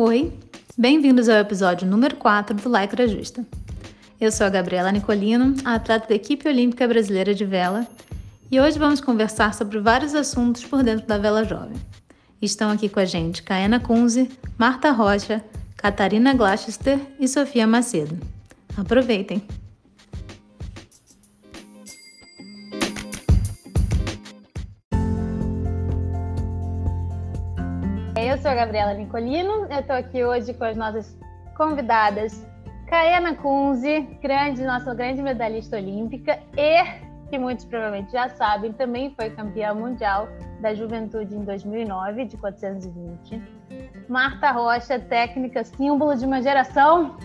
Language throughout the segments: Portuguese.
Oi, bem-vindos ao episódio número 4 do Lycra Justa. Eu sou a Gabriela Nicolino, atleta da equipe olímpica brasileira de vela, e hoje vamos conversar sobre vários assuntos por dentro da vela jovem. Estão aqui com a gente Caena Kunze, Marta Rocha, Catarina Gloucester e Sofia Macedo. Aproveitem! Sou a Gabriela Nicolino, eu estou aqui hoje com as nossas convidadas Caena Kunze, grande, nossa grande medalhista olímpica e, que muitos provavelmente já sabem, também foi campeã mundial da juventude em 2009, de 420. Marta Rocha, técnica, símbolo de uma geração.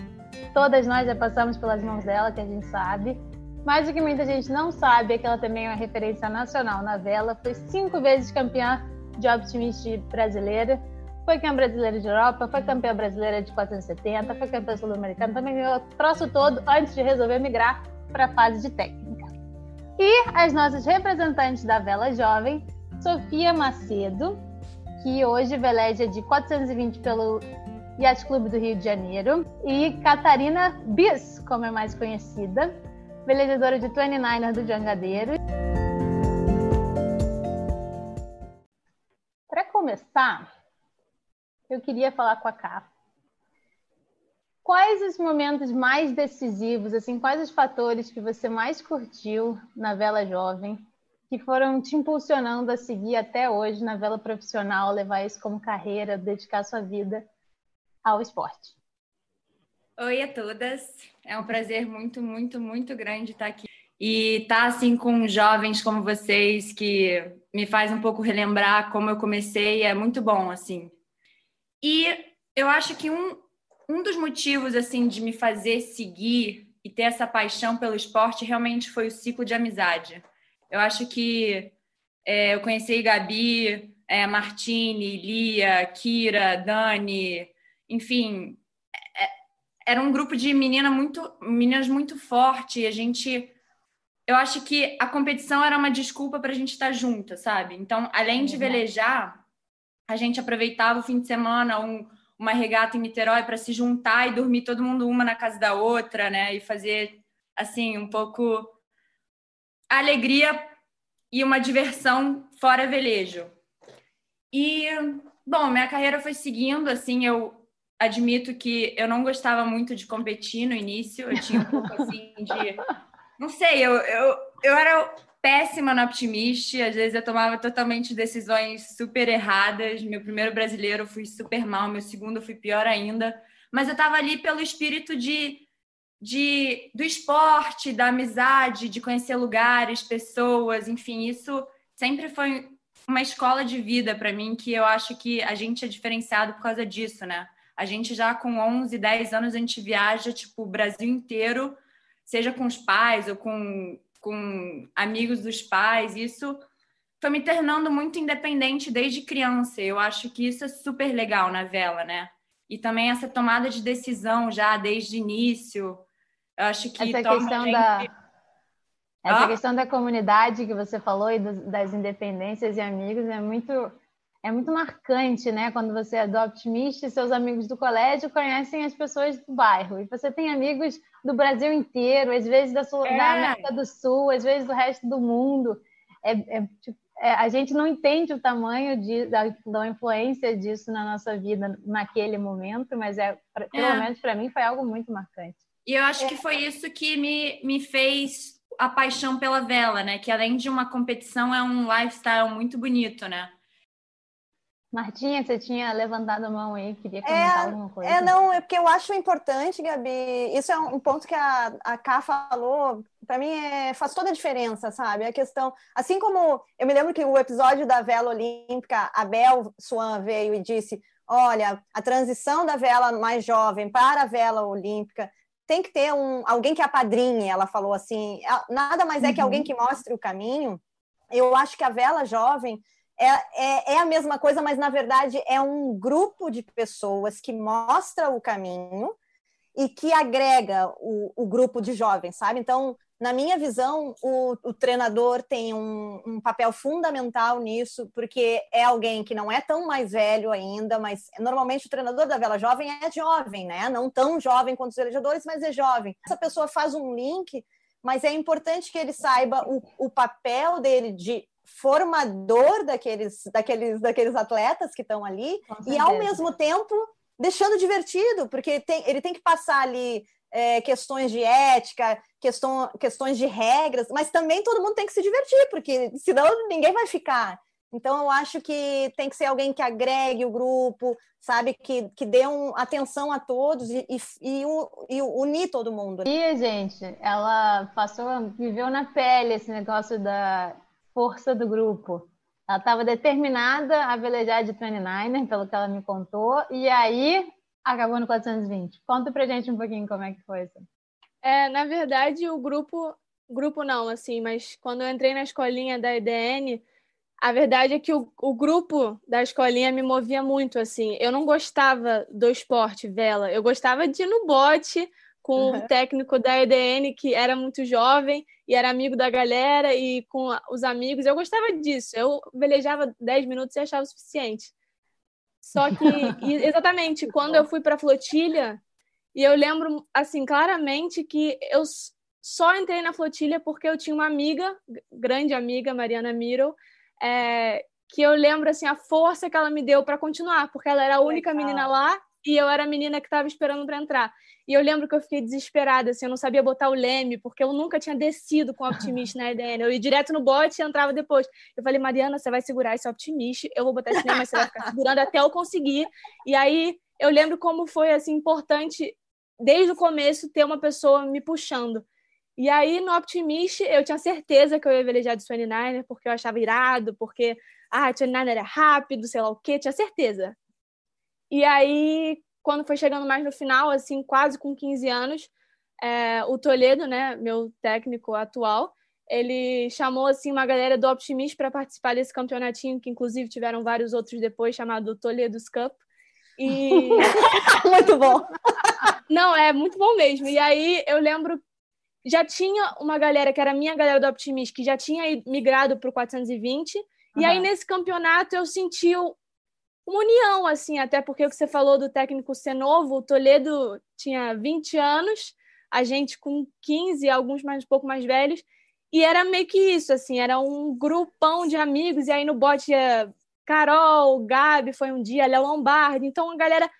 Todas nós já passamos pelas mãos dela, que a gente sabe. Mas o que muita gente não sabe é que ela também é uma referência nacional na vela. Foi cinco vezes campeã de optimist brasileira. Foi campeã brasileira de Europa, foi campeã brasileira de 470, foi campeã sul-americana, também ganhou o troço todo antes de resolver migrar para a fase de técnica. E as nossas representantes da vela jovem Sofia Macedo, que hoje veleja de 420 pelo Yacht Clube do Rio de Janeiro, e Catarina Bis, como é mais conhecida, velejadora de 29er do Jangadeiro. Para começar, eu queria falar com a Cá. Quais os momentos mais decisivos, assim, quais os fatores que você mais curtiu na vela jovem que foram te impulsionando a seguir até hoje na vela profissional, levar isso como carreira, dedicar sua vida ao esporte. Oi a todas, é um prazer muito, muito, muito grande estar aqui e estar assim com jovens como vocês que me faz um pouco relembrar como eu comecei, é muito bom assim. E eu acho que um, um dos motivos assim de me fazer seguir e ter essa paixão pelo esporte realmente foi o ciclo de amizade eu acho que é, eu conheci Gabi, é, Martini, Lia, Kira, Dani, enfim, é, era um grupo de menina muito, meninas muito forte. E a gente, eu acho que a competição era uma desculpa para a gente estar junta, sabe? Então, além de uhum. velejar, a gente aproveitava o fim de semana, um, uma regata em Niterói para se juntar e dormir todo mundo uma na casa da outra, né? E fazer assim um pouco alegria e uma diversão fora velejo. E, bom, minha carreira foi seguindo, assim, eu admito que eu não gostava muito de competir no início, eu tinha um pouco, assim, de... Não sei, eu, eu, eu era péssima na Optimist, às vezes eu tomava totalmente decisões super erradas. Meu primeiro brasileiro eu fui super mal, meu segundo eu fui pior ainda. Mas eu estava ali pelo espírito de de, do esporte, da amizade, de conhecer lugares, pessoas, enfim, isso sempre foi uma escola de vida para mim que eu acho que a gente é diferenciado por causa disso, né? A gente já com 11, 10 anos a gente viaja tipo o Brasil inteiro, seja com os pais ou com, com amigos dos pais. Isso foi me tornando muito independente desde criança. Eu acho que isso é super legal na vela, né? E também essa tomada de decisão já desde o início, eu acho que essa questão gente... da essa ah? questão da comunidade que você falou e das independências e amigos é muito é muito marcante, né? Quando você é do seus amigos do colégio conhecem as pessoas do bairro. E você tem amigos do Brasil inteiro, às vezes da, Sul, é. da América do Sul, às vezes do resto do mundo. É, é, tipo, é, a gente não entende o tamanho de, da, da, influência disso na nossa vida naquele momento, mas é, pra, pelo é. menos para mim foi algo muito marcante. E eu acho que foi isso que me, me fez a paixão pela vela, né? Que além de uma competição, é um lifestyle muito bonito, né? Martinha, você tinha levantado a mão aí, queria comentar é, alguma coisa? É, não, é porque eu acho importante, Gabi, isso é um ponto que a, a Ká falou, para mim é, faz toda a diferença, sabe? A questão, assim como eu me lembro que o episódio da vela olímpica, a Bel Swan veio e disse, olha, a transição da vela mais jovem para a vela olímpica tem que ter um, alguém que apadrinhe, ela falou assim, nada mais é que alguém uhum. que mostre o caminho. Eu acho que a vela jovem é, é, é, a mesma coisa, mas na verdade é um grupo de pessoas que mostra o caminho e que agrega o, o grupo de jovens, sabe? Então, na minha visão, o, o treinador tem um, um, papel fundamental nisso, porque é alguém que não é tão mais velho ainda, mas normalmente o treinador da vela jovem é jovem, né? Não tão jovem quanto os velejadores, mas é jovem. Essa pessoa faz um link, mas é importante que ele saiba o, o papel dele de formador daqueles, daqueles, daqueles atletas que estão ali e ao mesmo tempo deixando divertido, porque tem, ele tem que passar ali é, questões de ética, questão, questões de regras, mas também todo mundo tem que se divertir, porque senão ninguém vai ficar. Então, eu acho que tem que ser alguém que agregue o grupo, sabe? Que, que dê um, atenção a todos e, e, e, e unir todo mundo. E, gente, ela passou, viveu na pele esse negócio da força do grupo. Ela estava determinada a velejar de 29, pelo que ela me contou, e aí acabou no 420. Conta pra gente um pouquinho como é que foi isso. É, na verdade, o grupo, grupo não, assim, mas quando eu entrei na escolinha da EDN, a verdade é que o, o grupo da escolinha me movia muito, assim. Eu não gostava do esporte vela, eu gostava de ir no bote com uhum. o técnico da EDN que era muito jovem e era amigo da galera e com os amigos. Eu gostava disso. Eu velejava 10 minutos e achava o suficiente. Só que, exatamente, quando eu fui para a flotilha, e eu lembro, assim, claramente que eu só entrei na flotilha porque eu tinha uma amiga, grande amiga, Mariana Miro, é, que eu lembro, assim, a força que ela me deu para continuar, porque ela era a única Legal. menina lá e eu era a menina que estava esperando para entrar. E eu lembro que eu fiquei desesperada, assim, eu não sabia botar o leme, porque eu nunca tinha descido com o Optimist na EDN. Eu ia direto no bote e entrava depois. Eu falei, Mariana, você vai segurar esse Optimist, eu vou botar esse leme, mas você vai ficar segurando até eu conseguir. E aí eu lembro como foi, assim, importante, desde o começo, ter uma pessoa me puxando. E aí, no Optimist, eu tinha certeza que eu ia velejar de 29 porque eu achava irado, porque, ah, 29 era rápido, sei lá o quê, tinha certeza. E aí, quando foi chegando mais no final, assim, quase com 15 anos, é, o Toledo, né, meu técnico atual, ele chamou assim uma galera do Optimist para participar desse campeonatinho, que inclusive tiveram vários outros depois, chamado Toledo's Cup. E muito bom. Não, é muito bom mesmo. E aí eu lembro já tinha uma galera que era a minha galera do Optimist, que já tinha migrado para o 420. Uhum. E aí nesse campeonato eu senti uma união, assim, até porque o que você falou do técnico ser novo, o Toledo tinha 20 anos, a gente com 15, alguns mais um pouco mais velhos, e era meio que isso, assim, era um grupão de amigos, e aí no bote ia Carol, Gabi foi um dia, Léo Lombardi, então a galera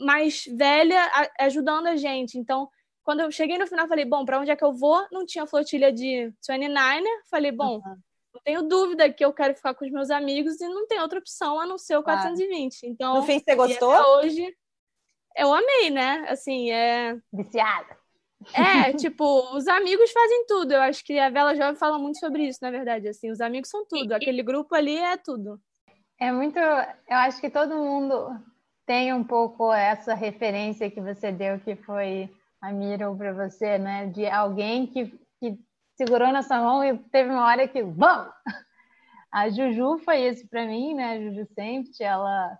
mais velha ajudando a gente. Então, quando eu cheguei no final, falei, bom, para onde é que eu vou? Não tinha flotilha de 29 falei, bom, uhum não tenho dúvida que eu quero ficar com os meus amigos e não tem outra opção a não ser o 420. Então, no fim, você gostou? hoje, eu amei, né? Assim, é. Viciada. É, tipo, os amigos fazem tudo. Eu acho que a Vela Jovem fala muito sobre isso, na verdade. Assim, os amigos são tudo. Aquele grupo ali é tudo. É muito. Eu acho que todo mundo tem um pouco essa referência que você deu, que foi a Miro para você, né? De alguém que, segurou nossa mão e teve uma hora que, vamos! A Juju foi isso para mim, né? A Juju sempre, ela...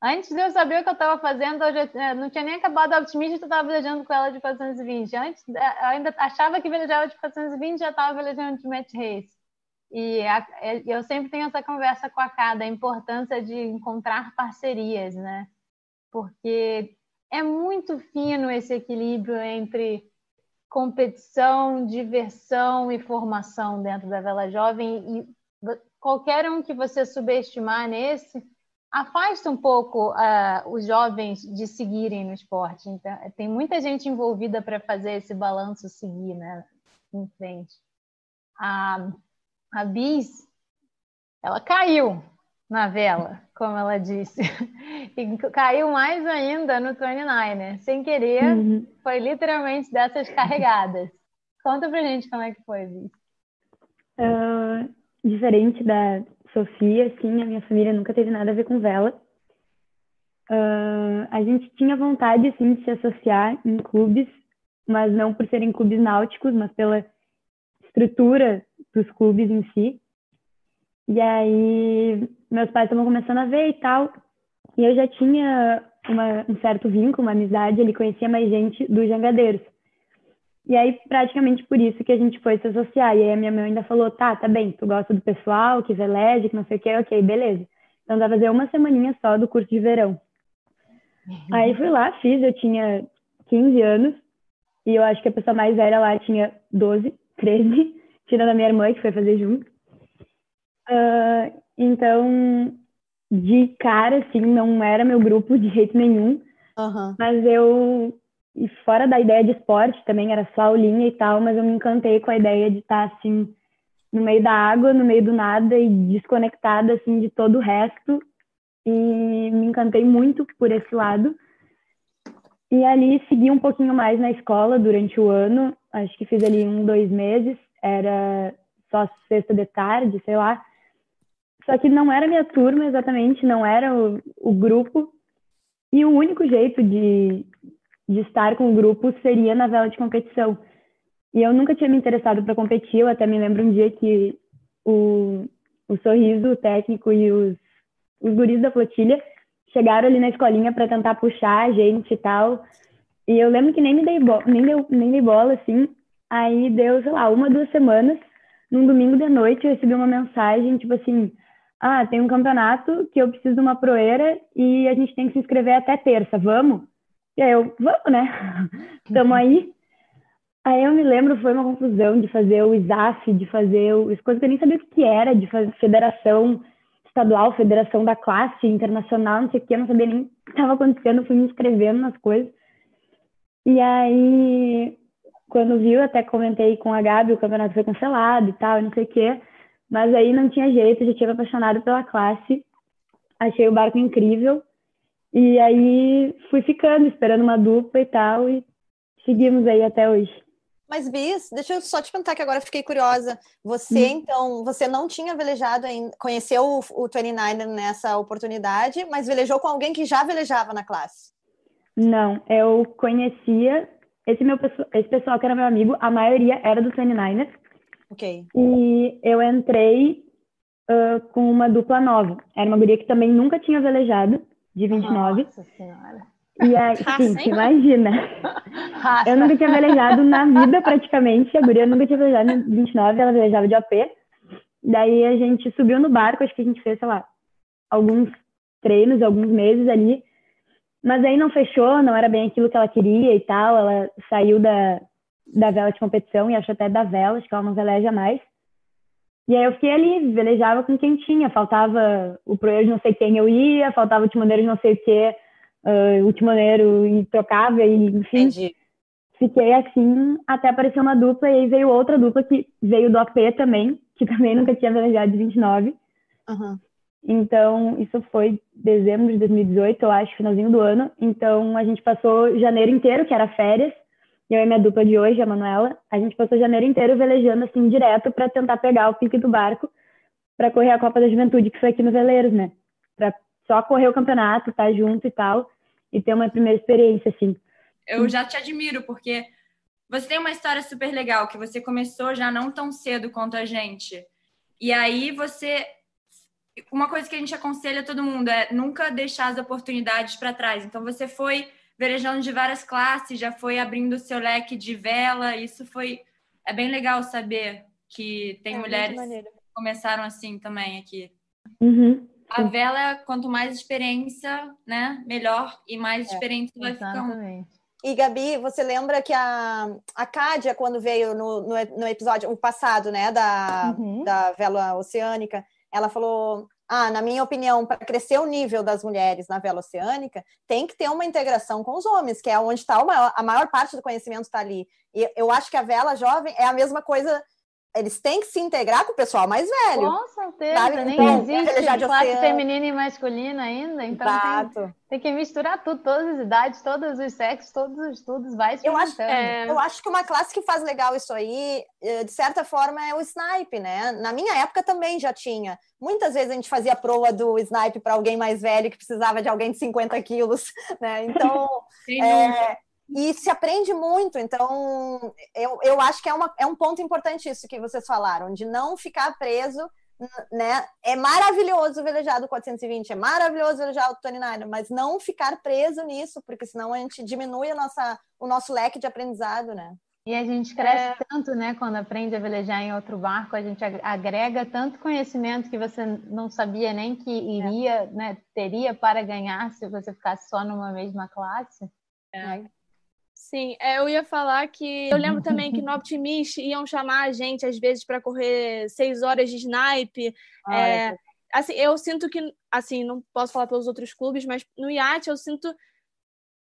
Antes de eu saber o que eu estava fazendo, eu já, eh, não tinha nem acabado a Optimist, eu estava velejando com ela de 420. Antes, eh, eu ainda achava que velejava de 420, já estava velejando de match race. E a, eh, eu sempre tenho essa conversa com a Cada, a importância de encontrar parcerias, né? Porque é muito fino esse equilíbrio entre competição, diversão e formação dentro da Vela Jovem e qualquer um que você subestimar nesse afasta um pouco uh, os jovens de seguirem no esporte. Então, tem muita gente envolvida para fazer esse balanço seguir, né, em frente. A, a Bis, ela caiu na vela, como ela disse. E caiu mais ainda no 29, né? Sem querer, uhum. foi literalmente dessas carregadas. Conta pra gente como é que foi isso. Uh, diferente da Sofia, sim, a minha família nunca teve nada a ver com vela. Uh, a gente tinha vontade, sim, de se associar em clubes, mas não por serem clubes náuticos, mas pela estrutura dos clubes em si. E aí, meus pais estavam começando a ver e tal. E eu já tinha uma, um certo vínculo, uma amizade, ele conhecia mais gente dos jangadeiros. E aí, praticamente por isso que a gente foi se associar. E aí a minha mãe ainda falou, tá, tá bem, tu gosta do pessoal, que velege, que não sei o quê, ok, beleza. Então, vai fazer uma semaninha só do curso de verão. Aí fui lá, fiz, eu tinha 15 anos, e eu acho que a pessoa mais velha lá tinha 12, 13, tirando a minha irmã, que foi fazer junto. Uh, então, de cara, assim, não era meu grupo de jeito nenhum. Uhum. Mas eu, e fora da ideia de esporte também, era só aulinha e tal, mas eu me encantei com a ideia de estar, assim, no meio da água, no meio do nada e desconectada, assim, de todo o resto. E me encantei muito por esse lado. E ali segui um pouquinho mais na escola durante o ano, acho que fiz ali um, dois meses, era só sexta de tarde, sei lá. Só que não era minha turma exatamente, não era o, o grupo. E o único jeito de, de estar com o grupo seria na vela de competição. E eu nunca tinha me interessado para competir, eu até me lembro um dia que o, o Sorriso, técnico e os, os guris da flotilha chegaram ali na escolinha para tentar puxar a gente e tal. E eu lembro que nem me dei, nem deu, nem dei bola, assim. Aí deu, sei lá, uma, duas semanas, num domingo de noite, eu recebi uma mensagem, tipo assim, ah, tem um campeonato que eu preciso de uma proeira e a gente tem que se inscrever até terça, vamos? E aí eu, vamos, né? Estamos aí. Aí eu me lembro, foi uma confusão de fazer o ISAF, de fazer as coisas que eu nem sabia o que era, de fazer federação estadual, federação da classe internacional, não sei o que, eu não sabia nem o que estava acontecendo, fui me inscrevendo nas coisas. E aí, quando viu, até comentei com a Gabi, o campeonato foi cancelado e tal, não sei o que. Mas aí não tinha jeito, já tinha me apaixonado pela classe, achei o barco incrível. E aí fui ficando, esperando uma dupla e tal, e seguimos aí até hoje. Mas, Bis, deixa eu só te perguntar que agora fiquei curiosa. Você, hum. então, você não tinha velejado ainda, conheceu o, o 29 nessa oportunidade, mas velejou com alguém que já velejava na classe? Não, eu conhecia esse meu esse pessoal que era meu amigo, a maioria era do 29 Ok. E eu entrei uh, com uma dupla nova. Era uma guria que também nunca tinha velejado, de 29. Nossa Senhora. E aí, sim, imagina. Raça. Eu nunca tinha velejado na vida, praticamente. A guria nunca tinha velejado em 29, ela velejava de AP. Daí a gente subiu no barco, acho que a gente fez, sei lá, alguns treinos, alguns meses ali. Mas aí não fechou, não era bem aquilo que ela queria e tal. Ela saiu da, da vela de competição, e acho até da vela, acho que ela não veleja mais. E aí eu fiquei ali, velejava com quem tinha, faltava o proeiro de não sei quem eu ia, faltava o timoneiro de não sei o que, uh, o timoneiro e trocava, e enfim. Entendi. Fiquei assim até aparecer uma dupla, e aí veio outra dupla que veio do AP também, que também nunca tinha velejado de 29. Uhum. Então, isso foi dezembro de 2018, eu acho, finalzinho do ano. Então, a gente passou janeiro inteiro, que era férias, eu e minha dupla de hoje, a Manuela, a gente passou janeiro inteiro velejando assim direto para tentar pegar o pique do barco para correr a Copa da Juventude, que foi aqui no Veleiros, né? Para só correr o campeonato, estar tá junto e tal, e ter uma primeira experiência assim. Eu já te admiro porque você tem uma história super legal que você começou já não tão cedo quanto a gente. E aí você uma coisa que a gente aconselha todo mundo é nunca deixar as oportunidades para trás. Então você foi velejando de várias classes, já foi abrindo o seu leque de vela. Isso foi é bem legal saber que tem é, mulheres que começaram assim também aqui. Uhum. A vela, quanto mais experiência, né, melhor e mais é, experiência vai ficando. E Gabi, você lembra que a, a Cádia, quando veio no, no, no episódio, o passado, né, da, uhum. da vela oceânica, ela falou: ah, na minha opinião, para crescer o nível das mulheres na vela oceânica, tem que ter uma integração com os homens, que é onde está a maior parte do conhecimento está ali. E eu acho que a vela jovem é a mesma coisa eles têm que se integrar com o pessoal mais velho. Com certeza, sabe? nem então, existe classe feminina e masculina ainda, então tem, tem, que misturar tudo, todas as idades, todos os sexos, todos os estudos, vai eu acho, é... eu acho que uma classe que faz legal isso aí, eh, de certa forma, é o snipe, né? Na minha época também já tinha. Muitas vezes a gente fazia prova do snipe para alguém mais velho que precisava de alguém de 50 quilos, né? Então, é, e se aprende muito. Então, eu, eu acho que é, uma, é um ponto importante isso que vocês falaram, de não ficar preso. Né? É maravilhoso velejar do 420, é maravilhoso velejar o 29, mas não ficar preso nisso, porque senão a gente diminui a nossa, o nosso leque de aprendizado, né? E a gente cresce é... tanto, né? Quando aprende a velejar em outro barco, a gente agrega tanto conhecimento que você não sabia nem que iria, é. né? Teria para ganhar se você ficasse só numa mesma classe. É. Sim, é, eu ia falar que eu lembro também que no Optimist iam chamar a gente às vezes para correr seis horas de snipe. Ah, é, assim, eu sinto que, assim, não posso falar pelos outros clubes, mas no iate eu sinto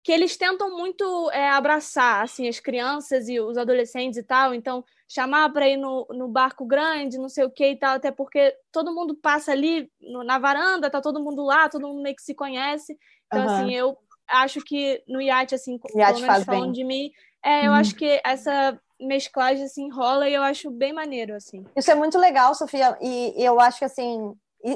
que eles tentam muito é, abraçar assim as crianças e os adolescentes e tal, então chamar para ir no, no barco grande, não sei o que e tal, até porque todo mundo passa ali no, na varanda, tá todo mundo lá, todo mundo meio que se conhece. Então, uhum. assim, eu acho que no iate, assim, iate pelo falando de mim, é, eu uhum. acho que essa mesclagem assim rola e eu acho bem maneiro, assim. Isso é muito legal, Sofia, e, e eu acho que assim,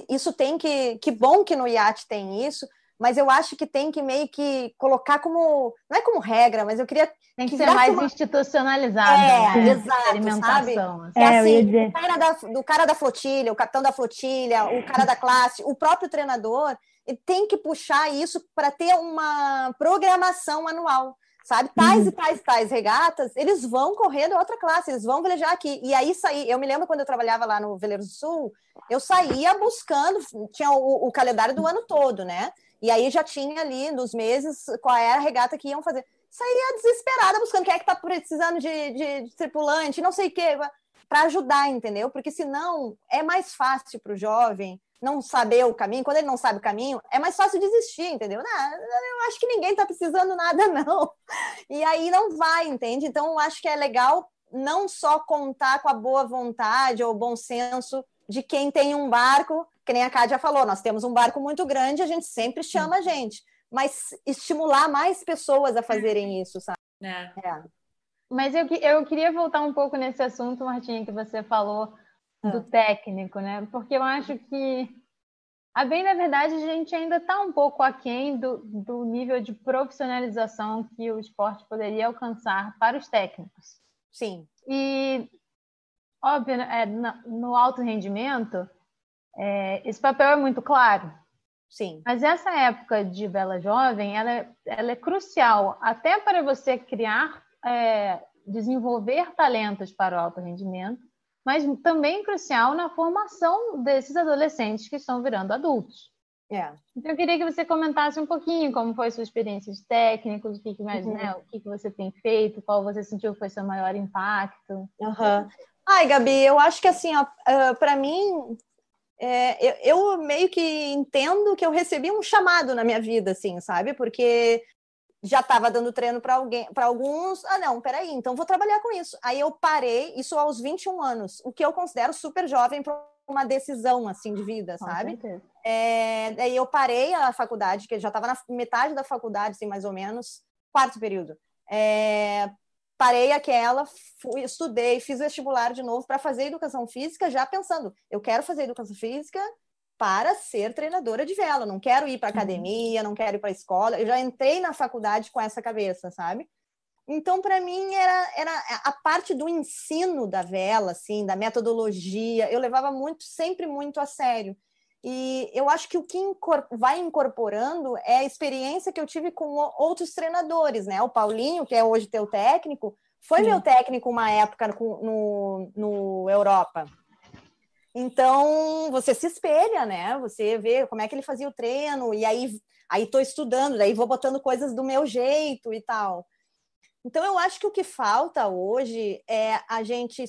isso tem que. Que bom que no iate tem isso mas eu acho que tem que meio que colocar como não é como regra, mas eu queria tem que, que ser mais uma... institucionalizado, é, né? exato, sabe? Assim. É, é assim, o cara da, do cara da flotilha, o capitão da flotilha, o cara da classe, o próprio treinador, tem que puxar isso para ter uma programação anual sabe? Tais uhum. e tais tais regatas, eles vão correr da outra classe, eles vão velejar aqui. E aí sair, eu me lembro quando eu trabalhava lá no Veleiro do Sul, eu saía buscando, tinha o, o calendário do ano todo, né? E aí já tinha ali nos meses qual era a regata que iam fazer. Saía desesperada buscando quem é que está precisando de, de, de, tripulante, não sei o quê, para ajudar, entendeu? Porque senão é mais fácil para o jovem não saber o caminho. Quando ele não sabe o caminho, é mais fácil desistir, entendeu? Não, eu acho que ninguém está precisando nada, não. E aí não vai, entende? Então, eu acho que é legal não só contar com a boa vontade ou bom senso de quem tem um barco que nem a Cádia falou, nós temos um barco muito grande, a gente sempre chama a gente, mas estimular mais pessoas a fazerem isso, sabe? É. É. Mas eu, eu queria voltar um pouco nesse assunto, Martinha, que você falou do ah. técnico, né? Porque eu acho que, a bem da verdade, a gente ainda está um pouco aquém do, do nível de profissionalização que o esporte poderia alcançar para os técnicos. Sim. E, óbvio, é, no alto rendimento, é, esse papel é muito claro. Sim. Mas essa época de Bela Jovem, ela, é, ela é crucial até para você criar, é, desenvolver talentos para o alto rendimento, mas também crucial na formação desses adolescentes que estão virando adultos. É. Então, eu queria que você comentasse um pouquinho como foi sua experiência de técnicos, o que, que mais, uhum. né, o que, que você tem feito, qual você sentiu foi seu maior impacto. Uhum. Ai, Gabi, eu acho que assim, uh, para mim, é, eu, eu, meio que entendo que eu recebi um chamado na minha vida, assim, sabe? Porque já estava dando treino para alguém, para alguns. Ah, não, peraí, então vou trabalhar com isso. Aí eu parei, isso aos 21 anos, o que eu considero super jovem para uma decisão assim de vida, sabe? É, daí eu parei a faculdade, que já estava na metade da faculdade, assim, mais ou menos, quarto período. É, parei aquela, fui, estudei, fiz vestibular de novo para fazer educação física, já pensando, eu quero fazer educação física para ser treinadora de vela, não quero ir para uhum. academia, não quero ir para escola. Eu já entrei na faculdade com essa cabeça, sabe? Então, para mim, era, era a parte do ensino da vela, assim, da metodologia, eu levava muito, sempre muito a sério. E eu acho que o que vai incorporando é a experiência que eu tive com outros treinadores, né? O Paulinho, que é hoje teu técnico, foi Sim. meu técnico uma época no, no Europa. Então, você se espelha, né? Você vê como é que ele fazia o treino, e aí aí tô estudando, daí vou botando coisas do meu jeito e tal. Então, eu acho que o que falta hoje é a gente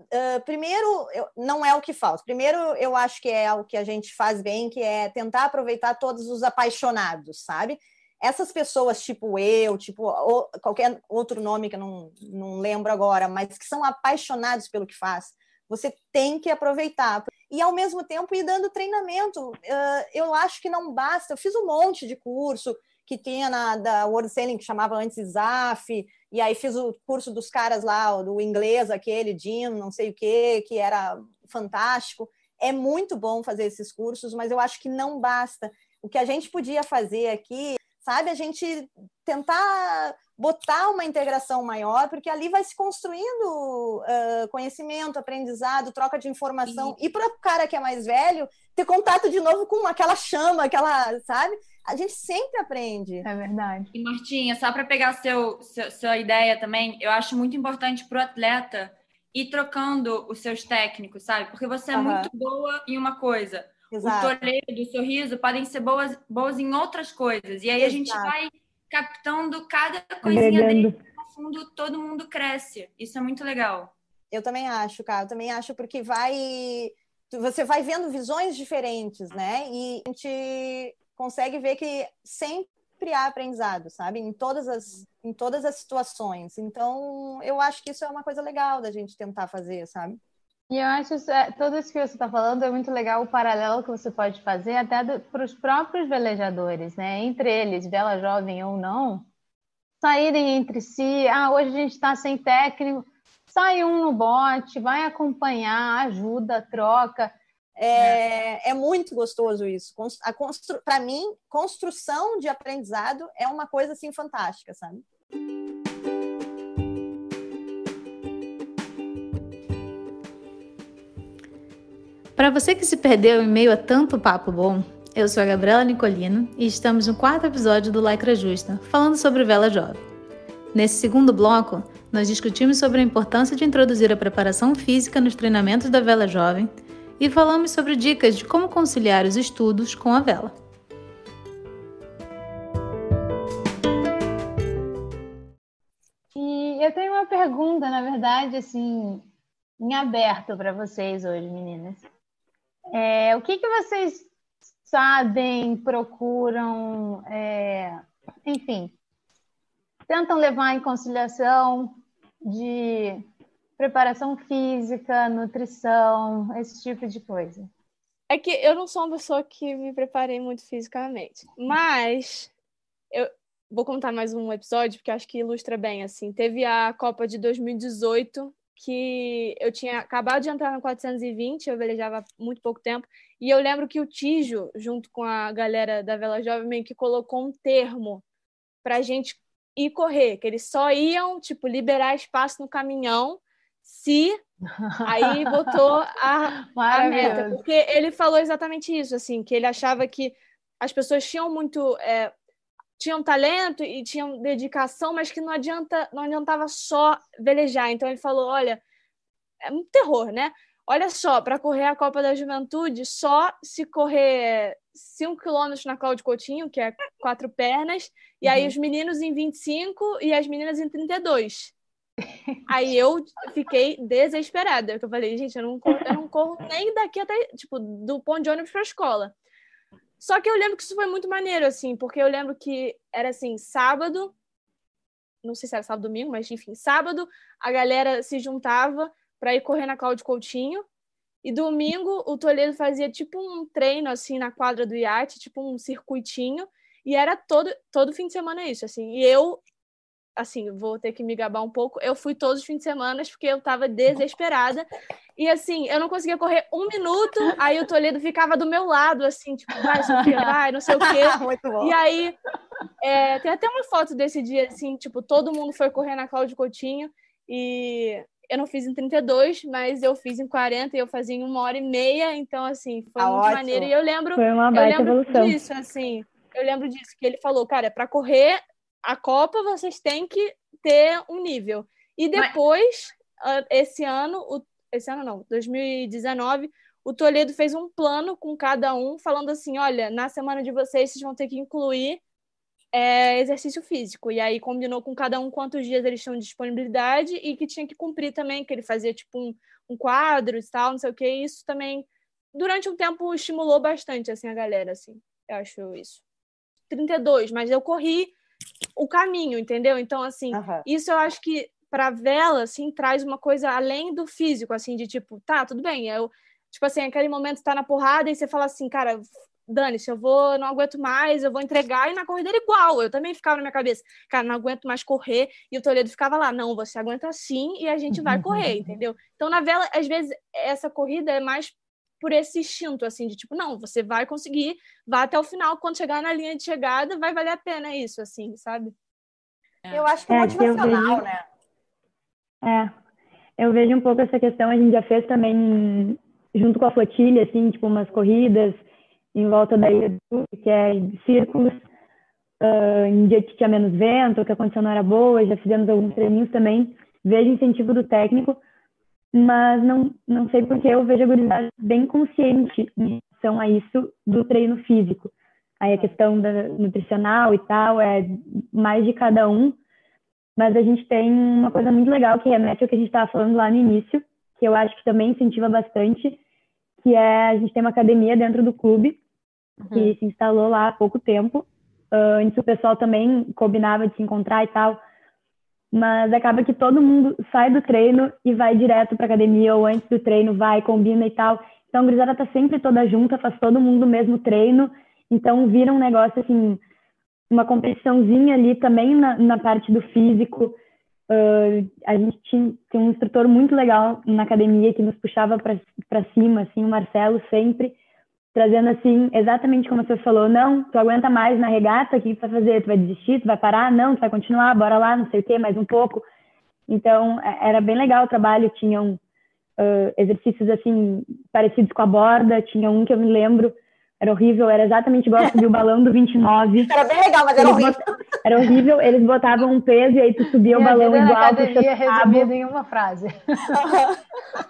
Uh, primeiro, eu, não é o que falta. Primeiro, eu acho que é o que a gente faz bem, que é tentar aproveitar todos os apaixonados, sabe? Essas pessoas, tipo eu, tipo ou, qualquer outro nome que eu não, não lembro agora, mas que são apaixonados pelo que faz, você tem que aproveitar. E, ao mesmo tempo, ir dando treinamento. Uh, eu acho que não basta. Eu fiz um monte de curso que tinha na da World Sailing, que chamava antes ISAF, e aí fiz o curso dos caras lá, do inglês, aquele, Jim, não sei o que, que era fantástico. É muito bom fazer esses cursos, mas eu acho que não basta. O que a gente podia fazer aqui, sabe, a gente tentar botar uma integração maior, porque ali vai se construindo uh, conhecimento, aprendizado, troca de informação. E, e para o cara que é mais velho, ter contato de novo com aquela chama, aquela, sabe? a gente sempre aprende. É verdade. E Martinha, só para pegar seu, seu, sua ideia também, eu acho muito importante para o atleta ir trocando os seus técnicos, sabe? Porque você é uhum. muito boa em uma coisa. Exato. O Toledo, o Sorriso podem ser boas, boas em outras coisas. E aí Exato. a gente vai captando cada coisinha dele. No fundo, todo mundo cresce. Isso é muito legal. Eu também acho, cara. Eu também acho porque vai... Você vai vendo visões diferentes, né? E a gente consegue ver que sempre há aprendizado, sabe? Em todas as, em todas as situações. Então, eu acho que isso é uma coisa legal da gente tentar fazer, sabe? E eu acho é, tudo isso que você está falando é muito legal o paralelo que você pode fazer até para os próprios velejadores, né? Entre eles, vela jovem ou não, saírem entre si. Ah, hoje a gente está sem técnico, sai um no bote, vai acompanhar, ajuda, troca. É, é muito gostoso isso. Constru... Para mim, construção de aprendizado é uma coisa assim fantástica, sabe? Para você que se perdeu em meio a tanto papo bom, eu sou a Gabriela Nicolino e estamos no quarto episódio do Lycra Justa, falando sobre vela jovem. Nesse segundo bloco, nós discutimos sobre a importância de introduzir a preparação física nos treinamentos da vela jovem e falamos sobre dicas de como conciliar os estudos com a vela. E eu tenho uma pergunta, na verdade, assim, em aberto para vocês hoje, meninas. É, o que, que vocês sabem, procuram, é, enfim, tentam levar em conciliação de preparação física, nutrição, esse tipo de coisa? É que eu não sou uma pessoa que me preparei muito fisicamente, mas eu vou contar mais um episódio porque acho que ilustra bem assim. Teve a Copa de 2018 que eu tinha acabado de entrar no 420, eu velejava muito pouco tempo, e eu lembro que o Tijo, junto com a galera da Vela Jovem, meio que colocou um termo para gente ir correr, que eles só iam, tipo, liberar espaço no caminhão se aí botou a, a, meta, porque ele falou exatamente isso, assim, que ele achava que as pessoas tinham muito é, tinham talento e tinham dedicação, mas que não adianta não adiantava só velejar. Então ele falou, olha, é um terror, né? Olha só, para correr a Copa da Juventude, só se correr 5 quilômetros na Cláudio Coutinho, que é quatro pernas, e uhum. aí os meninos em 25 e as meninas em 32. Aí eu fiquei desesperada. Eu falei, gente, eu não, corro, eu não corro nem daqui até, tipo, do ponto de ônibus para a escola. Só que eu lembro que isso foi muito maneiro, assim, porque eu lembro que era assim, sábado, não sei se era sábado domingo, mas enfim, sábado a galera se juntava para ir correr na Cláudio Coutinho. E domingo o Toledo fazia tipo um treino assim na quadra do iate, tipo um circuitinho, e era todo todo fim de semana isso, assim. E eu assim, vou ter que me gabar um pouco. Eu fui todos os fins de semana porque eu tava desesperada. E assim, eu não conseguia correr um minuto, aí o Toledo ficava do meu lado, assim, tipo, vai, Sofia, vai, não sei o quê. E aí, é, tem até uma foto desse dia, assim, tipo, todo mundo foi correr na Cláudio Coutinho e eu não fiz em 32, mas eu fiz em 40 e eu fazia em uma hora e meia, então, assim, foi ah, muito ótimo. maneiro. E eu lembro, foi uma baita eu lembro evolução. disso, assim, eu lembro disso, que ele falou, cara, para correr a Copa vocês têm que ter um nível. E depois, Mas... esse ano, o, esse ano não, 2019, o Toledo fez um plano com cada um, falando assim: olha, na semana de vocês, vocês vão ter que incluir é, exercício físico. E aí combinou com cada um quantos dias eles tinham de disponibilidade e que tinha que cumprir também, que ele fazia tipo um, um quadro e tal, não sei o que. E isso também, durante um tempo, estimulou bastante assim, a galera, assim. Eu acho isso. 32, mas eu corri o caminho, entendeu? Então, assim, uhum. isso eu acho que para vela, assim, traz uma coisa além do físico, assim, de tipo, tá, tudo bem, eu, tipo assim, aquele momento tá na porrada e você fala assim, cara, dane-se, eu vou, não aguento mais, eu vou entregar, e na corrida era igual, eu também ficava na minha cabeça, cara, não aguento mais correr, e o Toledo ficava lá, não, você aguenta sim, e a gente vai correr, entendeu? Então, na vela, às vezes, essa corrida é mais por esse instinto, assim, de tipo, não, você vai conseguir, vá até o final, quando chegar na linha de chegada, vai valer a pena isso, assim, sabe? É. Eu acho que é, é motivacional, vejo... né? É, eu vejo um pouco essa questão, a gente já fez também junto com a flotilha, assim, tipo, umas corridas, em volta da ilha do que é círculos, uh, em dia que tinha menos vento, que a condição não era boa, já fizemos alguns treininhos também, vejo incentivo do técnico, mas não, não sei porque eu vejo a gurizada bem consciente em relação a isso do treino físico. Aí a questão da nutricional e tal é mais de cada um, mas a gente tem uma coisa muito legal que remete ao que a gente estava falando lá no início, que eu acho que também incentiva bastante, que é a gente tem uma academia dentro do clube, uhum. que se instalou lá há pouco tempo. Uh, antes o pessoal também combinava de se encontrar e tal, mas acaba que todo mundo sai do treino e vai direto para academia, ou antes do treino vai, combina e tal. Então a gurizada tá sempre toda junta, faz todo mundo o mesmo treino, então vira um negócio assim, uma competiçãozinha ali também na, na parte do físico. Uh, a gente tinha, tinha um instrutor muito legal na academia que nos puxava para cima, assim, o Marcelo sempre trazendo assim, exatamente como você falou, não, tu aguenta mais na regata, o que tu vai fazer? Tu vai desistir, tu vai parar? Não, tu vai continuar, bora lá, não sei o quê, mais um pouco. Então, é, era bem legal o trabalho, tinham uh, exercícios assim, parecidos com a borda, tinha um que eu me lembro, era horrível, era exatamente igual subir o balão do 29. Era bem legal, mas era horrível. Era horrível, eles botavam um peso e aí tu subia Minha o balão igual. A academia resumido em uma frase.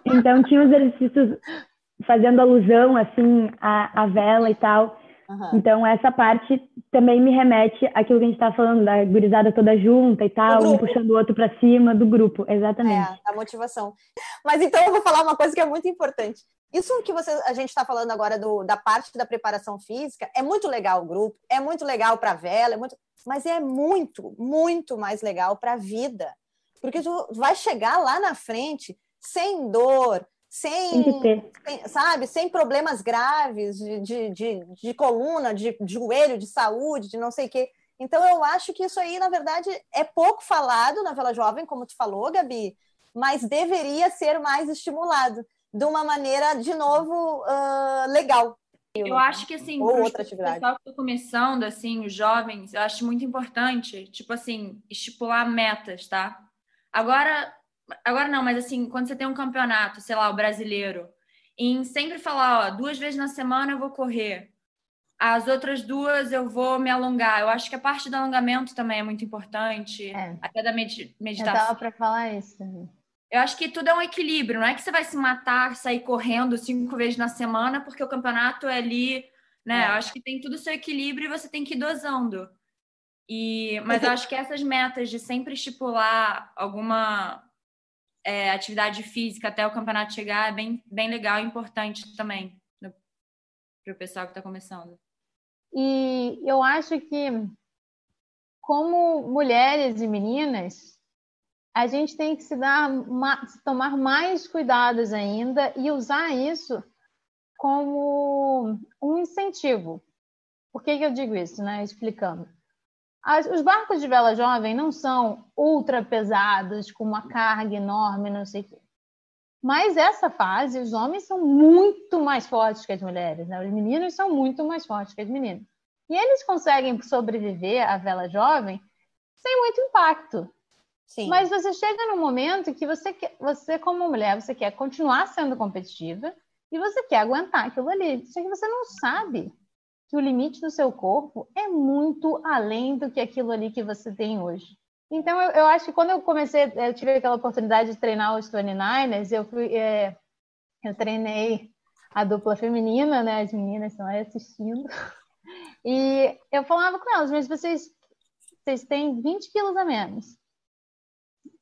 então tinha os exercícios fazendo alusão assim à, à vela e tal. Uhum. Então essa parte também me remete àquilo que a gente está falando da gurizada toda junta e tal, um puxando o outro para cima do grupo, exatamente. É, a motivação. Mas então eu vou falar uma coisa que é muito importante. Isso que você, a gente está falando agora do, da parte da preparação física é muito legal o grupo, é muito legal para a vela, é muito, mas é muito, muito mais legal para a vida, porque tu vai chegar lá na frente sem dor, sem, sem, sabe, sem problemas graves de, de, de, de coluna, de, de, joelho, de saúde, de não sei o quê. Então, eu acho que isso aí, na verdade, é pouco falado na Vela Jovem, como tu falou, Gabi, mas deveria ser mais estimulado de uma maneira, de novo, uh, legal. Eu acho que, assim, Ou outra atividade. pessoal que está começando, assim, os jovens, eu acho muito importante, tipo assim, estipular metas, tá? Agora, Agora não, mas assim, quando você tem um campeonato, sei lá, o brasileiro, em sempre falar, ó, duas vezes na semana eu vou correr, as outras duas eu vou me alongar. Eu acho que a parte do alongamento também é muito importante, é. até da med meditação. Eu tava para falar isso. Eu acho que tudo é um equilíbrio, não é que você vai se matar, sair correndo cinco vezes na semana, porque o campeonato é ali, né? É. Eu acho que tem tudo o seu equilíbrio e você tem que ir dosando. E, mas eu acho que essas metas de sempre estipular alguma é, atividade física até o campeonato chegar é bem, bem legal e importante também para o pessoal que está começando. E eu acho que, como mulheres e meninas, a gente tem que se dar, tomar mais cuidados ainda e usar isso como um incentivo. Por que, que eu digo isso, né? Explicando. As, os barcos de vela jovem não são ultra pesados, com uma carga enorme, não sei o quê. Mas essa fase, os homens são muito mais fortes que as mulheres, né? Os meninos são muito mais fortes que as meninas. E eles conseguem sobreviver à vela jovem sem muito impacto. Sim. Mas você chega num momento que você, quer, você como mulher, você quer continuar sendo competitiva e você quer aguentar aquilo ali. Só que você não sabe que o limite do seu corpo é muito além do que aquilo ali que você tem hoje. Então, eu, eu acho que quando eu comecei, eu tive aquela oportunidade de treinar os 29ers, eu fui, é, eu treinei a dupla feminina, né? As meninas estão aí assistindo. E eu falava com elas, mas vocês, vocês têm 20 quilos a menos.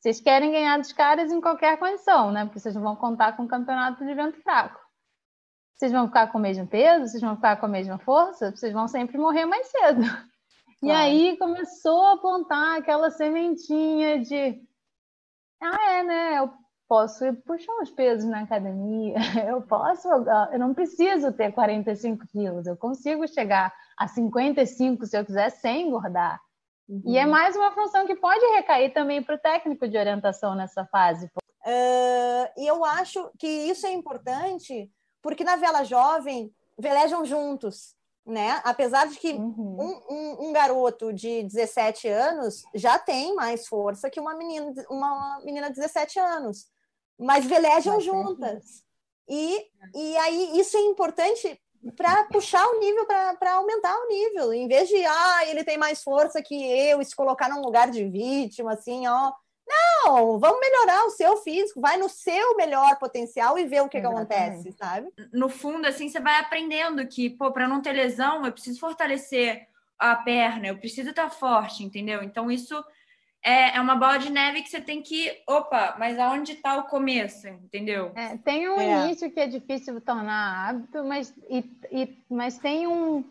Vocês querem ganhar dos caras em qualquer condição, né? Porque vocês não vão contar com o campeonato de vento fraco. Vocês vão ficar com o mesmo peso? Vocês vão ficar com a mesma força? Vocês vão sempre morrer mais cedo. Claro. E aí começou a apontar aquela sementinha de ah, é, né? Eu posso puxar os pesos na academia, eu posso, eu não preciso ter 45 quilos, eu consigo chegar a 55 se eu quiser sem engordar. Uhum. E é uhum. mais uma função que pode recair também para o técnico de orientação nessa fase. Uh, e eu acho que isso é importante porque na vela jovem velejam juntos, né? Apesar de que uhum. um, um, um, garoto de 17 anos já tem mais força que uma menina, uma menina de 17 anos, mas velejam mas juntas. E, e aí isso é importante para puxar o nível, para aumentar o nível, em vez de ah, ele tem mais força que eu, e se colocar num lugar de vítima, assim, ó. Não, vamos melhorar o seu físico, vai no seu melhor potencial e ver o que, que acontece, sabe? No fundo, assim, você vai aprendendo que, pô, para não ter lesão, eu preciso fortalecer a perna, eu preciso estar forte, entendeu? Então, isso é, é uma bola de neve que você tem que. Opa, mas aonde está o começo, entendeu? É, tem um é. início que é difícil tornar hábito, mas, e, e, mas tem um,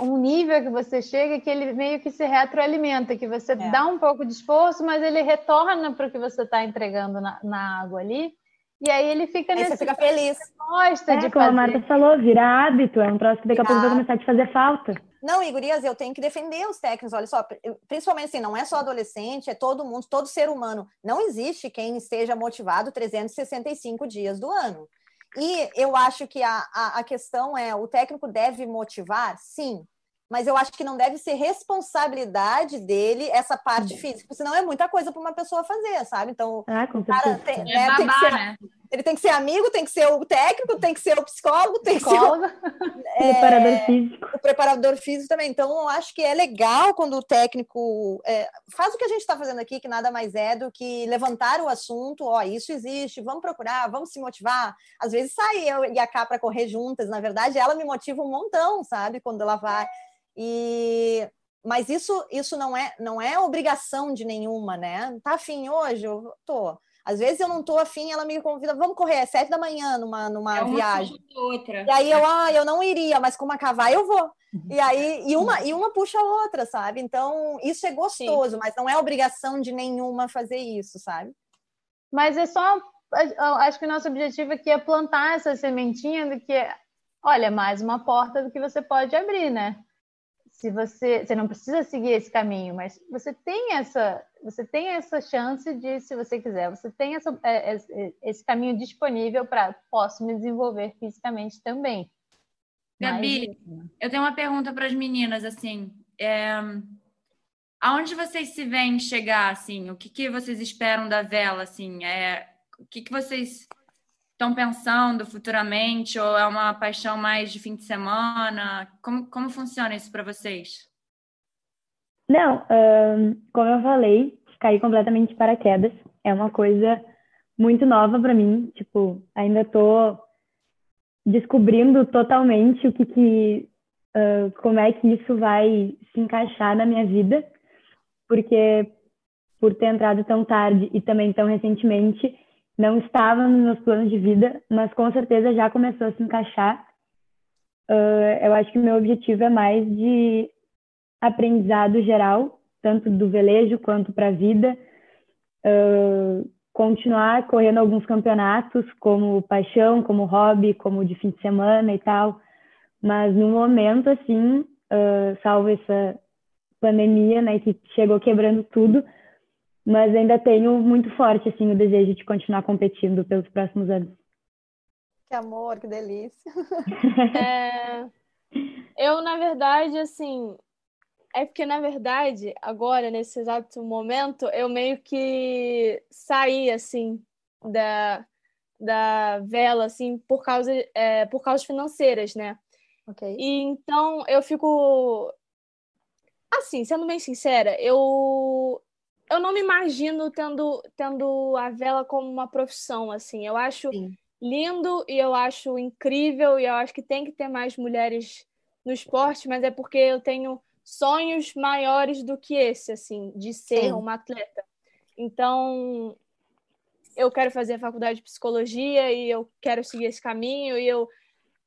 um nível que você chega que ele meio que se retroalimenta, que você é. dá um pouco de esforço, mas ele retorna para o que você está entregando na, na, água ali. E aí ele fica aí nesse. Você fica feliz. Gosta é, de como fazer. a Marta falou, vira hábito, é um troço que daqui a pouco vai começar a te fazer falta. Não, e gurias, eu tenho que defender os técnicos. Olha só, principalmente assim, não é só adolescente, é todo mundo, todo ser humano. Não existe quem esteja motivado 365 dias do ano. E eu acho que a, a, a questão é: o técnico deve motivar? Sim, mas eu acho que não deve ser responsabilidade dele essa parte física, senão é muita coisa para uma pessoa fazer, sabe? Então, ah, o cara tem, né, é babá, tem que ser, né? Ele tem que ser amigo, tem que ser o técnico, tem que ser o psicólogo, tem Psicóloga. que ser o, é, preparador físico. O preparador físico também. Então, eu acho que é legal quando o técnico é, faz o que a gente está fazendo aqui, que nada mais é do que levantar o assunto, ó, isso existe, vamos procurar, vamos se motivar. Às vezes sai eu e a Cá para correr juntas, na verdade, ela me motiva um montão, sabe? Quando ela vai. E mas isso isso não é não é obrigação de nenhuma, né? Tá afim hoje? Eu tô. Às vezes eu não tô afim, ela me convida, vamos correr, é sete da manhã numa, numa é uma viagem. Outra. E aí eu, ah, eu não iria, mas como acabar, eu vou. Uhum. E aí, e uma, e uma puxa a outra, sabe? Então, isso é gostoso, Sim. mas não é obrigação de nenhuma fazer isso, sabe? Mas é só, acho que o nosso objetivo aqui é plantar essa sementinha do que, olha, mais uma porta do que você pode abrir, né? se você, você não precisa seguir esse caminho, mas você tem essa, você tem essa chance de, se você quiser, você tem essa, é, é, esse caminho disponível para posso me desenvolver fisicamente também. Gabi, mas... eu tenho uma pergunta para as meninas, assim, é, aonde vocês se veem chegar, assim, o que, que vocês esperam da vela, assim, é, o que, que vocês estão pensando futuramente ou é uma paixão mais de fim de semana? Como, como funciona isso para vocês? Não, um, como eu falei, caí completamente de paraquedas. É uma coisa muito nova para mim. Tipo, ainda estou descobrindo totalmente o que, que uh, como é que isso vai se encaixar na minha vida, porque por ter entrado tão tarde e também tão recentemente, não estava nos meus planos de vida, mas com certeza já começou a se encaixar. Uh, eu acho que o meu objetivo é mais de aprendizado geral, tanto do velejo quanto para a vida. Uh, continuar correndo alguns campeonatos, como paixão, como hobby, como de fim de semana e tal. Mas no momento, assim, uh, salvo essa pandemia, né, que chegou quebrando tudo, mas ainda tenho muito forte assim o desejo de continuar competindo pelos próximos anos. Que amor, que delícia. É, eu, na verdade, assim, é porque, na verdade, agora, nesse exato momento, eu meio que saí, assim, da, da vela, assim, por causa, é, por causas financeiras, né? Ok. E então eu fico. Assim, sendo bem sincera, eu eu não me imagino tendo, tendo a vela como uma profissão, assim. Eu acho Sim. lindo e eu acho incrível e eu acho que tem que ter mais mulheres no esporte, mas é porque eu tenho sonhos maiores do que esse, assim, de ser Sim. uma atleta. Então, eu quero fazer a faculdade de psicologia e eu quero seguir esse caminho e eu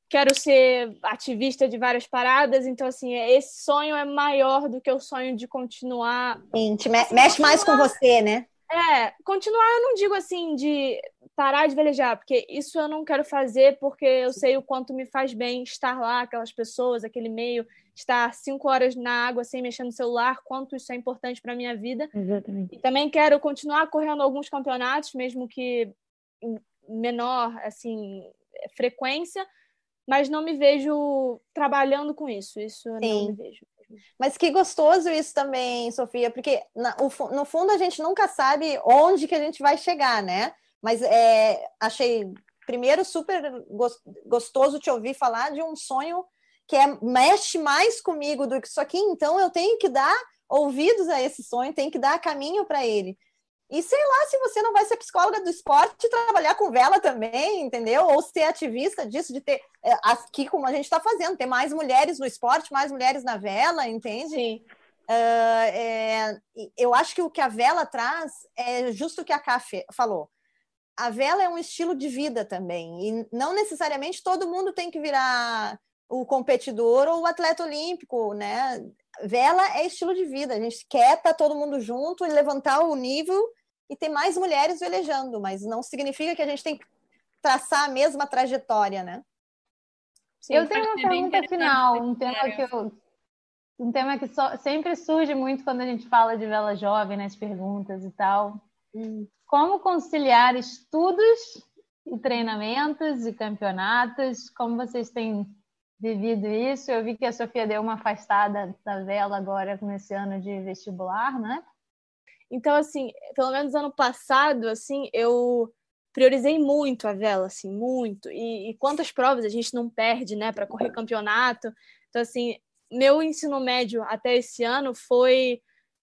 quero ser ativista de várias paradas, então assim, esse sonho é maior do que o sonho de continuar. Sim, me mexe mais com você, né? É, continuar eu não digo assim de parar de velejar, porque isso eu não quero fazer porque eu sei o quanto me faz bem estar lá, aquelas pessoas, aquele meio, estar cinco horas na água sem mexer no celular, quanto isso é importante para minha vida. Exatamente. E também quero continuar correndo alguns campeonatos, mesmo que menor, assim, frequência, mas não me vejo trabalhando com isso. Isso eu não me vejo. Mas que gostoso isso também, Sofia, porque na, o, no fundo a gente nunca sabe onde que a gente vai chegar, né? Mas é, achei primeiro super gostoso te ouvir falar de um sonho que é, mexe mais comigo do que isso aqui, então eu tenho que dar ouvidos a esse sonho, tenho que dar caminho para ele. E sei lá se você não vai ser psicóloga do esporte e trabalhar com vela também, entendeu? Ou ser ativista disso, de ter, é, aqui como a gente está fazendo, ter mais mulheres no esporte, mais mulheres na vela, entende? Sim. Uh, é, eu acho que o que a vela traz é justo o que a Ká falou. A vela é um estilo de vida também, e não necessariamente todo mundo tem que virar o competidor ou o atleta olímpico, né? Vela é estilo de vida, a gente quer estar tá todo mundo junto e levantar o nível e ter mais mulheres velejando, mas não significa que a gente tem que traçar a mesma trajetória, né? Sim, eu tenho uma pergunta final, um tema que eu, um tema que só, sempre surge muito quando a gente fala de vela jovem nas perguntas e tal. Hum. Como conciliar estudos e treinamentos e campeonatos? Como vocês têm vivido isso? Eu vi que a Sofia deu uma afastada da vela agora nesse ano de vestibular, né? Então, assim, pelo menos ano passado, assim, eu priorizei muito a vela, assim, muito. E, e quantas provas a gente não perde, né, para correr campeonato. Então, assim, meu ensino médio até esse ano foi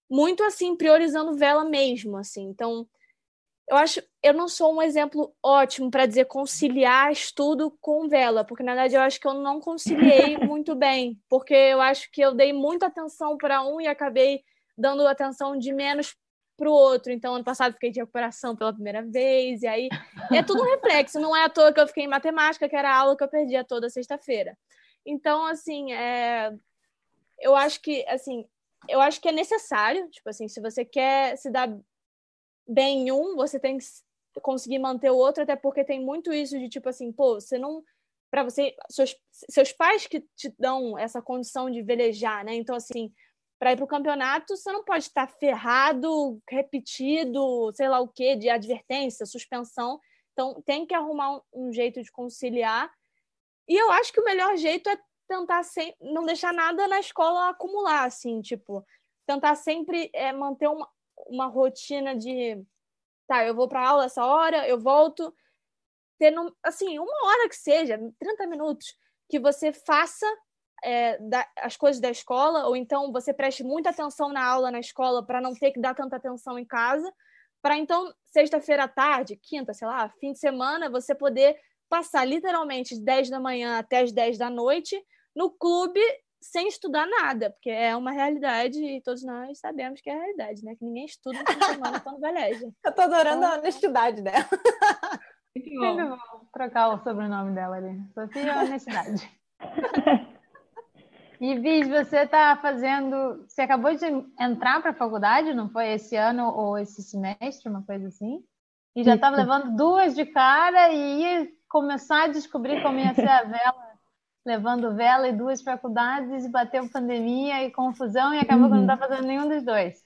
muito assim priorizando vela mesmo, assim. Então, eu acho, eu não sou um exemplo ótimo para dizer conciliar estudo com vela, porque na verdade eu acho que eu não conciliei muito bem, porque eu acho que eu dei muita atenção para um e acabei dando atenção de menos para o outro. Então, ano passado fiquei de recuperação pela primeira vez, e aí é tudo um reflexo. Não é à toa que eu fiquei em matemática, que era a aula que eu perdia toda sexta-feira. Então, assim, é... eu acho que, assim, eu acho que é necessário, tipo assim, se você quer se dar bem em um, você tem que conseguir manter o outro, até porque tem muito isso de tipo assim, pô, você não para você seus, seus pais que te dão essa condição de velejar, né? Então assim, para ir para o campeonato, você não pode estar ferrado, repetido, sei lá o que, de advertência, suspensão. Então, tem que arrumar um, um, jeito de conciliar. E eu acho que o melhor jeito é tentar sem, não deixar nada na escola acumular, assim, tipo, tentar sempre é, manter uma, uma rotina de, tá, eu vou para aula essa hora, eu volto, tendo, assim, uma hora que seja, 30 minutos, que você faça é, da, as coisas da escola, ou então você preste muita atenção na aula na escola para não ter que dar tanta atenção em casa, para então, sexta-feira à tarde, quinta, sei lá, fim de semana, você poder passar literalmente de 10 da manhã até as 10 da noite no clube sem estudar nada, porque é uma realidade e todos nós sabemos que é a realidade, né? Que ninguém estuda no fim de semana quando veleja. Eu tô adorando então, a honestidade dela. Muito bom. trocar o sobrenome dela ali. Sofia Honestidade. E Viz, você está fazendo. Você acabou de entrar para a faculdade, não foi esse ano ou esse semestre, uma coisa assim? E já estava levando duas de cara e ia começar a descobrir como ia ser a vela, levando vela e duas faculdades, e bateu pandemia e confusão, e acabou uhum. que não está uhum. fazendo nenhum dos dois.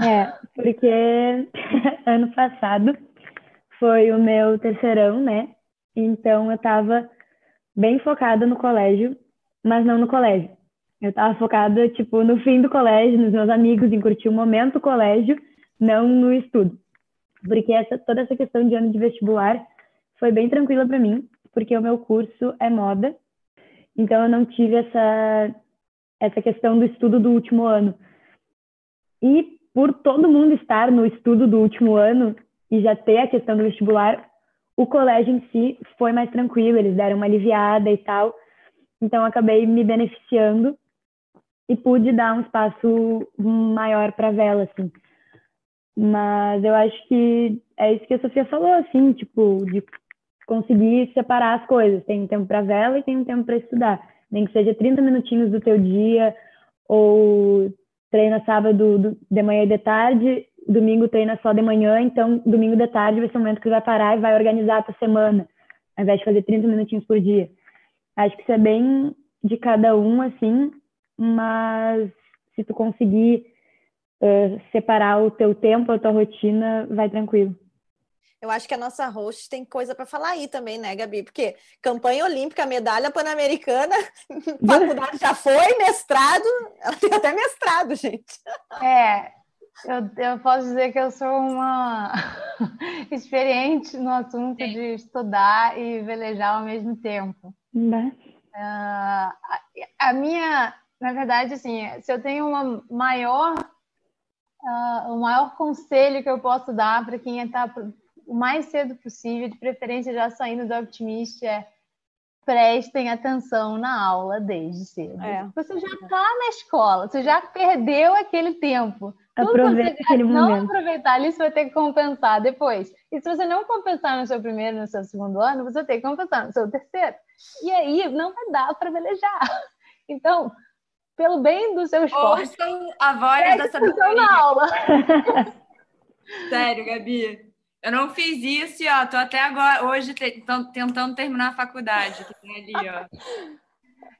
É, porque ano passado foi o meu terceirão, né? Então eu estava bem focada no colégio mas não no colégio. Eu estava focada, tipo, no fim do colégio, nos meus amigos, em curtir o momento do colégio, não no estudo. Porque essa, toda essa questão de ano de vestibular foi bem tranquila para mim, porque o meu curso é moda, então eu não tive essa, essa questão do estudo do último ano. E por todo mundo estar no estudo do último ano e já ter a questão do vestibular, o colégio em si foi mais tranquilo, eles deram uma aliviada e tal. Então, acabei me beneficiando e pude dar um espaço maior para a vela, assim. Mas eu acho que é isso que a Sofia falou, assim, tipo, de conseguir separar as coisas. Tem um tempo para vela e tem um tempo para estudar. Nem que seja 30 minutinhos do teu dia, ou treina sábado de manhã e de tarde, domingo treina só de manhã, então domingo de tarde vai ser o momento que vai parar e vai organizar a tua semana, ao invés de fazer 30 minutinhos por dia. Acho que isso é bem de cada um, assim, mas se tu conseguir uh, separar o teu tempo, a tua rotina, vai tranquilo. Eu acho que a nossa host tem coisa para falar aí também, né, Gabi? Porque campanha olímpica, medalha pan-americana, faculdade já foi, mestrado, ela tem até mestrado, gente. É, Eu, eu posso dizer que eu sou uma experiente no assunto Sim. de estudar e velejar ao mesmo tempo. Uh, a, a, minha, na verdade, assim, se eu tenho uma maior, uh, o maior conselho que eu posso dar para quem está o mais cedo possível, de preferência já saindo do Optimist, é prestem atenção na aula desde cedo. É. Você já está na escola, você já perdeu aquele tempo. Aproveita aquele não momento. aproveitar ali, você vai ter que compensar depois. E se você não compensar no seu primeiro, no seu segundo ano, você ter que compensar no seu terceiro. E aí não vai dar para velejar. Então, pelo bem do seu esporte. Ouçam a voz da sabedoria. na aula. Sério, Gabi. Eu não fiz isso e, ó, tô até agora, hoje, tentando terminar a faculdade, que tem ali, ó.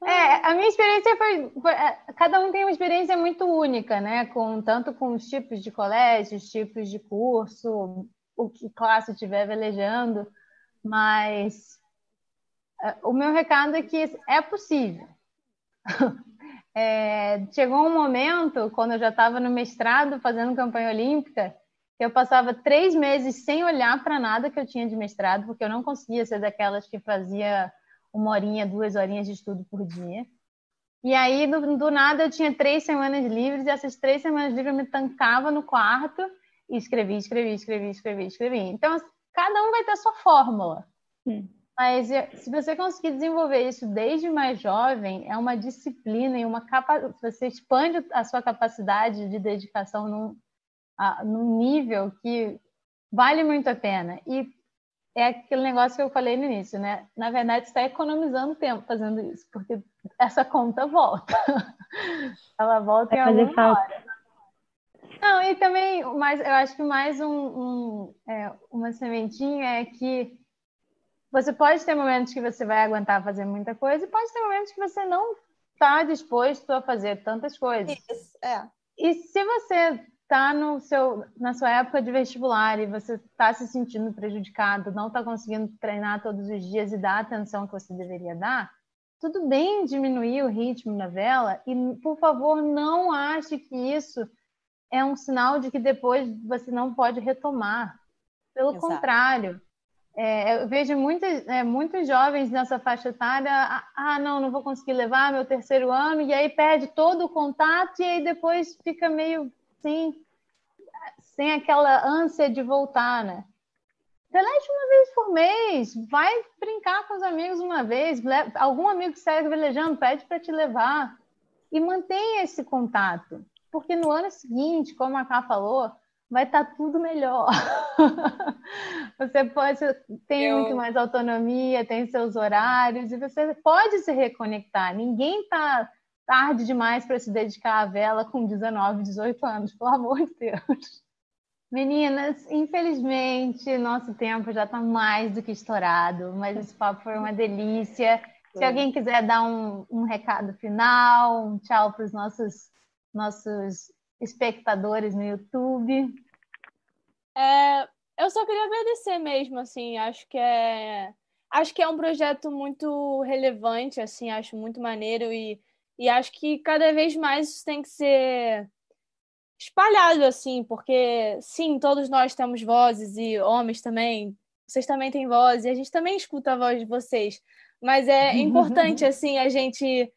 É, a minha experiência foi, foi, é, Cada um tem uma experiência muito única, né? Com, tanto com os tipos de colégio, os tipos de curso, o que classe estiver velejando, mas é, o meu recado é que é possível. É, chegou um momento, quando eu já estava no mestrado fazendo campanha olímpica, eu passava três meses sem olhar para nada que eu tinha de mestrado, porque eu não conseguia ser daquelas que fazia uma horinha, duas horinhas de estudo por dia. E aí, do, do nada, eu tinha três semanas livres, e essas três semanas livres eu me tancava no quarto e escrevi, escrevi, escrevi, escrevi, escrevi. Então, cada um vai ter a sua fórmula. Sim. Mas se você conseguir desenvolver isso desde mais jovem, é uma disciplina e uma capa... você expande a sua capacidade de dedicação num, a, num nível que vale muito a pena. E é aquele negócio que eu falei no início, né? Na verdade, você está economizando tempo fazendo isso, porque essa conta volta. Ela volta Vai em alguma falta. hora. Não, e também, mais, eu acho que mais um, um é, uma sementinha é que você pode ter momentos que você vai aguentar fazer muita coisa e pode ter momentos que você não está disposto a fazer tantas coisas. Isso, é. E se você está no seu na sua época de vestibular e você está se sentindo prejudicado, não está conseguindo treinar todos os dias e dar a atenção que você deveria dar, tudo bem diminuir o ritmo da vela e, por favor, não ache que isso é um sinal de que depois você não pode retomar. Pelo Exato. contrário, é, eu vejo muitos, é, muitos jovens nessa faixa etária, ah, ah, não, não vou conseguir levar meu terceiro ano, e aí perde todo o contato, e aí depois fica meio sem, sem aquela ânsia de voltar, né? Delete uma vez por mês, vai brincar com os amigos uma vez, algum amigo que segue velejando, pede para te levar e mantenha esse contato, porque no ano seguinte, como a Ká falou, vai estar tá tudo melhor. você pode tem Eu... muito mais autonomia, tem seus horários e você pode se reconectar. Ninguém está tarde demais para se dedicar à vela com 19, 18 anos, pelo amor de Deus. Meninas, infelizmente, nosso tempo já está mais do que estourado, mas esse papo foi uma delícia. Se alguém quiser dar um, um recado final, um tchau para os nossos, nossos espectadores no YouTube. É, eu só queria agradecer mesmo, assim, acho que é acho que é um projeto muito relevante, assim, acho muito maneiro e e acho que cada vez mais isso tem que ser espalhado, assim, porque, sim, todos nós temos vozes e homens também. Vocês também têm voz e a gente também escuta a voz de vocês. Mas é importante, assim, a gente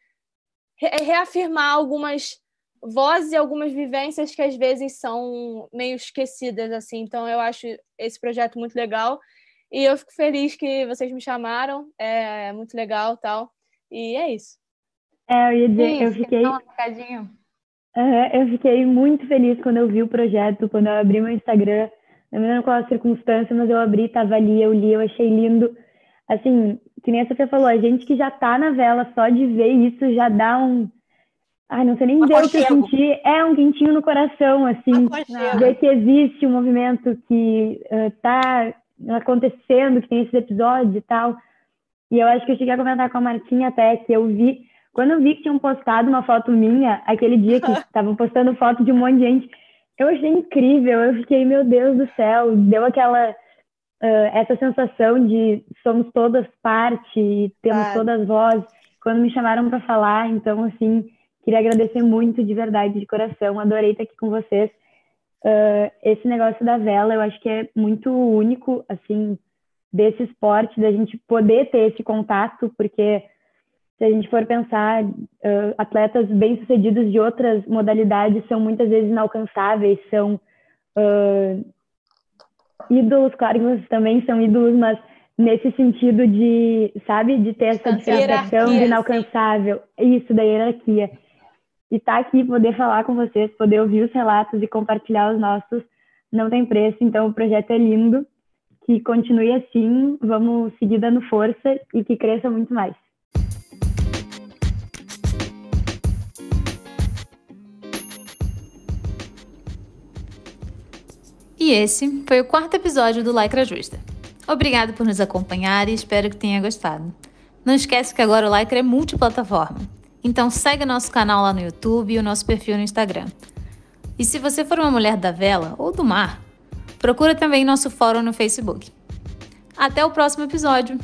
reafirmar algumas vozes e algumas vivências que às vezes são meio esquecidas, assim. Então, eu acho esse projeto muito legal. E eu fico feliz que vocês me chamaram. É muito legal tal. E é isso. É, eu ia dizer, eu fiquei. Um uhum, eu fiquei muito feliz quando eu vi o projeto, quando eu abri meu Instagram. Não me lembro qual a circunstância, mas eu abri, tava ali, eu li, eu achei lindo. Assim, que nem a Sofia falou, a gente que já tá na vela, só de ver isso já dá um. Ai, não sei nem dizer o que eu senti. É um quentinho no coração, assim, ver que existe um movimento que uh, tá acontecendo, que tem esses episódios e tal. E eu acho que eu cheguei a comentar com a Martinha até que eu vi quando eu vi que tinham postado uma foto minha, aquele dia que estavam postando foto de um monte de gente, eu achei incrível. Eu fiquei, meu Deus do céu, deu aquela. Uh, essa sensação de somos todas parte, temos claro. todas vozes. Quando me chamaram para falar, então, assim, queria agradecer muito de verdade, de coração. Adorei estar aqui com vocês. uh, esse negócio da vela eu acho que é muito único, assim, desse esporte, da gente poder ter esse contato, porque se a gente for pensar, uh, atletas bem-sucedidos de outras modalidades são muitas vezes inalcançáveis, são uh, ídolos, claro que vocês também são ídolos, mas nesse sentido de, sabe, de ter essa diferenciação de inalcançável, isso da hierarquia. E estar tá aqui, poder falar com vocês, poder ouvir os relatos e compartilhar os nossos, não tem preço. Então, o projeto é lindo, que continue assim, vamos seguir dando força e que cresça muito mais. E esse foi o quarto episódio do Lycra Justa. Obrigado por nos acompanhar e espero que tenha gostado. Não esquece que agora o Lycra é multiplataforma. Então segue nosso canal lá no YouTube e o nosso perfil no Instagram. E se você for uma mulher da vela ou do mar, procura também nosso fórum no Facebook. Até o próximo episódio!